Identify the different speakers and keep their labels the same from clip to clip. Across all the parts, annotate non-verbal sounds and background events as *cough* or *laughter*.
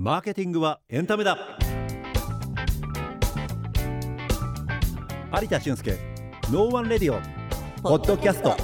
Speaker 1: マーケティングはエンタメだ。有田俊介 No One Radio ポッドキャスト。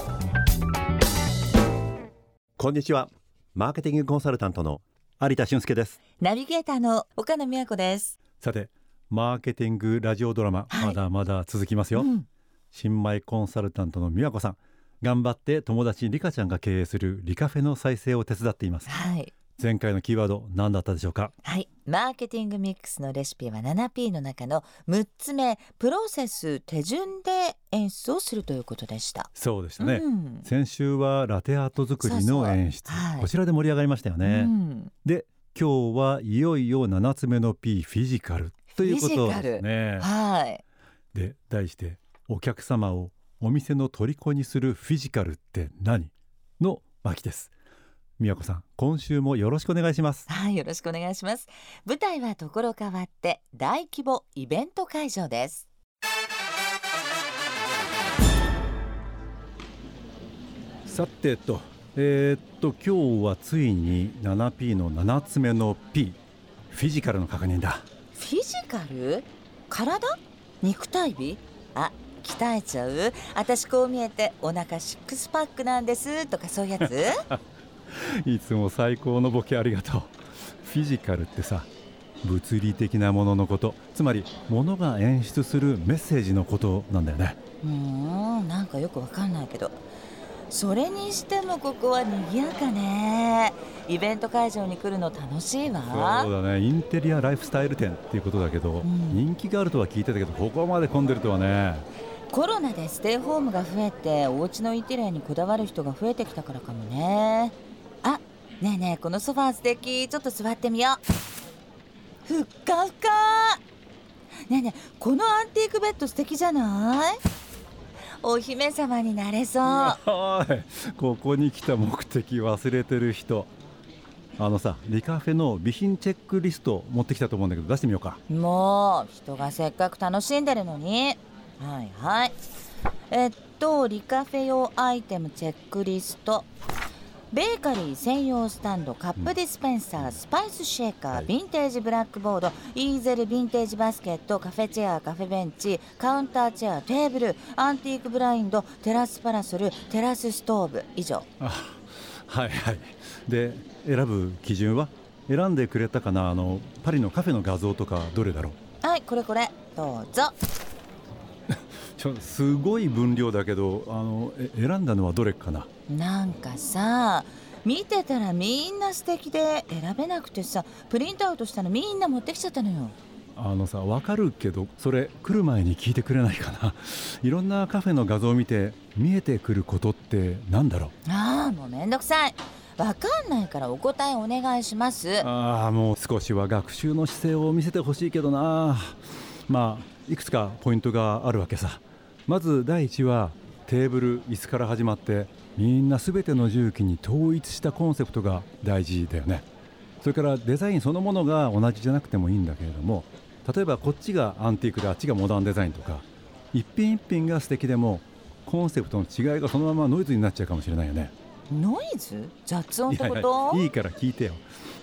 Speaker 1: こんにちは。マーケティングコンサルタントの有田俊介です。
Speaker 2: ナビゲーターの岡野美和子です。
Speaker 1: さてマーケティングラジオドラマ、
Speaker 2: はい。
Speaker 1: まだまだ続きますよ、
Speaker 2: うん。
Speaker 1: 新米コンサルタントの美和子さん。頑張って友達リカちゃんが経営するリカフェの再生を手伝っています。
Speaker 2: はい。
Speaker 1: 前回のキーワード何だったでしょうか？
Speaker 2: はい。マーケティングミックスのレシピは 7P の中の6つ目、プロセス手順で演出をするということでした。
Speaker 1: そうでしたね、
Speaker 2: うん。
Speaker 1: 先週はラテアート作りの演出。
Speaker 2: はい。
Speaker 1: こちらで盛り上がりましたよね、
Speaker 2: うん。
Speaker 1: で今日はいよいよ7つ目の P フィジカルということですね。
Speaker 2: はい。
Speaker 1: で題してお客様をお店の虜にするフィジカルって何？の巻です宮子さん今週もよろしくお願いします。
Speaker 2: はい、よろしくお願いします。舞台はところ変わって大規模イベント会場です。
Speaker 1: さてとえーっと今日はついに 7P の7つ目の P フィジカルの確認だ。
Speaker 2: フィジカル？体？肉体美？あ鍛えちゃう？私こう見えてお腹シックスパックなんです。とかそういうやつ？*laughs* *laughs*
Speaker 1: いつも最高のボケありがとう。フィジカルってさ物理的なもののこと。つまりものが演出するメッセージのことなんだよね。
Speaker 2: うーんなんかよくわかんないけど。それにしてもここは賑やかね。イベント会場に来るの楽しいわ。
Speaker 1: そうだね。インテリアライフスタイル店っていうことだけど、
Speaker 2: ん。
Speaker 1: 人気があるとは聞いてたけどここまで混んでるとはね。
Speaker 2: コロナでステイホームが増えてお家のインテリアにこだわる人が増えてきたからかもね。あねえねえこのソファー素敵。ちょっと座ってみよう。ふっかふか。ねえねえこのアンティークベッド素敵じゃない？お姫様になれそう。
Speaker 1: はい。ここに来た目的忘れてる人。あのさリカフェの備品チェックリスト持ってきたと思うんだけど出してみようか。
Speaker 2: もう人がせっかく楽しんでるのに。はいはい。えっとリカフェ用アイテムチェックリストベーカリー専用スタンドカップディスペンサー、スパイスシェーカー、
Speaker 1: はい。
Speaker 2: ヴィンテージブラックボードイーゼルヴィンテージバスケットカフェチェアカフェベンチカウンターチェアテーブルアンティークブラインドテラスパラソルテラスストーブ以上。
Speaker 1: あ *laughs* はいはい。で選ぶ基準は？選んでくれたかな？あのパリのカフェの画像とかどれだろう？
Speaker 2: はいこれこれ。どうぞ *laughs*
Speaker 1: すごい分量だけどあのえ選んだのはどれかな？
Speaker 2: なんかさ見てたらみんな素敵で選べなくてさプリントアウトしたのみんな持ってきちゃったのよ。
Speaker 1: あのさ分かるけどそれ来る前に聞いてくれないかな？*laughs* いろんなカフェの画像を見て見えてくることってなんだろう？
Speaker 2: ああもうめんどくさい。わかんないからお答えお願いします。
Speaker 1: ああもう少しは学習の姿勢を見せてほしいけどなまあいくつかポイントがあるわけさ。まず第一はテーブル椅子から始まってみんな全ての重機に統一したコンセプトが大事だよね。それからデザインそのものが同じじゃなくてもいいんだけれども例えばこっちがアンティークであっちがモダンデザインとか一品一品が素敵でもコンセプトの違いがそのままノイズになっちゃうかもしれないよね。
Speaker 2: ノイズ？雑音って
Speaker 1: いやい
Speaker 2: こと
Speaker 1: やいいから聞いてよ。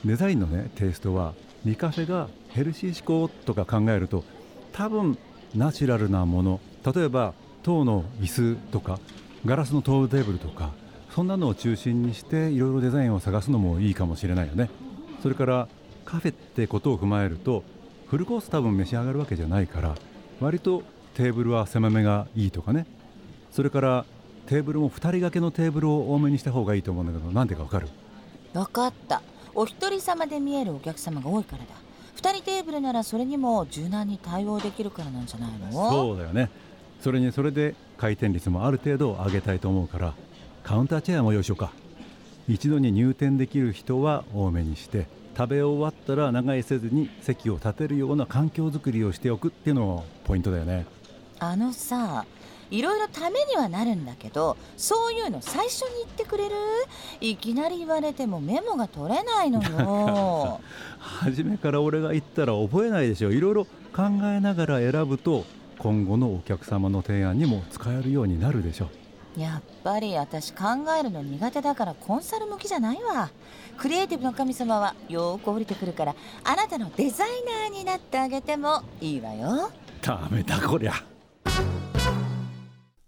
Speaker 1: デザインのねテイストはリカフェがヘルシー思考とか考えると多分ナチュラルなもの例えば塔の椅子とかガラスのトーブテーブルとかそんなのを中心にしていろいろデザインを探すのもいいかもしれないよね。それからカフェってことを踏まえるとフルコース多分召し上がるわけじゃないから割とテーブルは狭めがいいとかね。それからテーブルも2人掛けのテーブルを多めにした方がいいと思うんだけどなんでかわかる？
Speaker 2: わかった。お一人様で見えるお客様が多いからだ。二人テーブルならそれにも柔軟に対応できるからなんじゃないの？
Speaker 1: そうだよね。それにそれで回転率もある程度上げたいと思うからカウンターチェアも用意しようか。一度に入店できる人は多めにして食べ終わったら長居せずに席を立てるような環境づくりをしておくっていうのもポイントだよね。
Speaker 2: あのさいろいろためにはなるんだけどそういうの最初に言ってくれる？いきなり言われてもメモが取れないのよ。*laughs*
Speaker 1: 初めから俺が言ったら覚えないでしょ。いろいろ考えながら選ぶと今後のお客様の提案にも使えるようになるでしょ
Speaker 2: やっぱり私考えるの苦手だからコンサル向きじゃないわ。クリエイティブの神様はよーく降りてくるからあなたのデザイナーになってあげてもいいわよ。
Speaker 1: ダメだこりゃ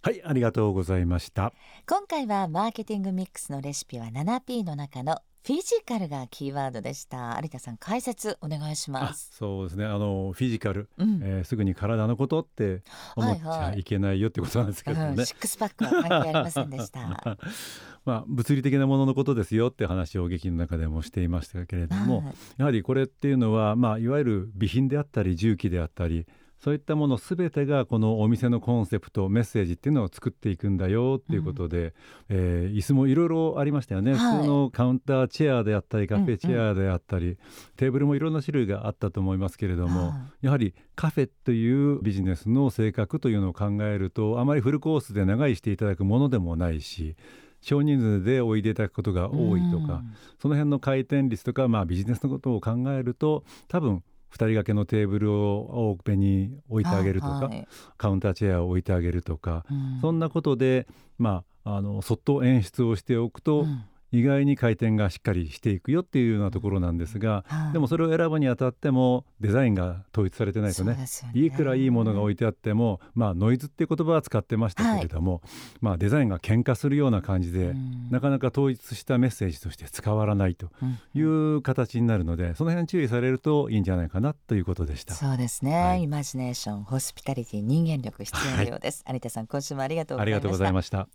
Speaker 1: はいありがとうございました。
Speaker 2: 今回はマーケティングミックスのレシピは 7P の中のフィジカルがキーワードでした。有田さん解説お願いします。
Speaker 1: そうですね。あのフィジカル、
Speaker 2: うん、
Speaker 1: えー、すぐに体のことって思っちゃいけないよってことなんですけどね、はいはいうん、
Speaker 2: シックスパックは関係ありませんでした。*laughs*
Speaker 1: まあ物理的なもののことですよって話を劇の中でもしていましたけれども、はい、やはりこれっていうのはまあいわゆる備品であったり重機であったりそういったもの全てがこのお店のコンセプトメッセージっていうのを作っていくんだよっていうことで、うん、えー、椅子もいろいろありましたよね、はい、普通のカウンターチェアであったりカフェチェアであったり、うんうん、テーブルもいろんな種類があったと思いますけれども、はい、やはりカフェというビジネスの性格というのを考えるとあまりフルコースで長居していただくものでもないし少人数でおいでいただくことが多いとか、その辺の回転率とか、まあ、ビジネスのことを考えると多分2人掛けのテーブルを多めに置いてあげるとか、はい、カウンターチェアを置いてあげるとか、うん、そんなことで、まあ、あのそっと演出をしておくと、うん意外に回転がしっかりしていくよっていうようなところなんですが、はい、でもそれを選ぶにあたってもデザインが統一されてないとね、ね、いくらいいものが置いてあっても、まあ、ノイズっていう言葉は使ってましたけれども、はい、まあ、デザインが喧嘩するような感じで、なかなか統一したメッセージとして使わないという形になるので、その辺注意されるといいんじゃないかなということでした。
Speaker 2: そうですね、はい、イマジネーションホスピタリティ人間力必要なようです、有田さん今週もありがとうございました。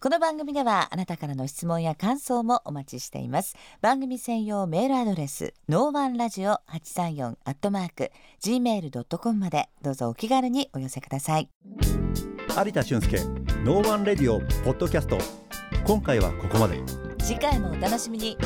Speaker 2: この番組ではあなたからの質問や感想もお待ちしています。番組専用メールアドレスノーワンラジオ八三四アットマーク gmail.com までどうぞお気軽にお寄せください。
Speaker 1: 有田俊介 No One Radio ポッドキャスト。今回はここまで。
Speaker 2: 次回もお楽しみに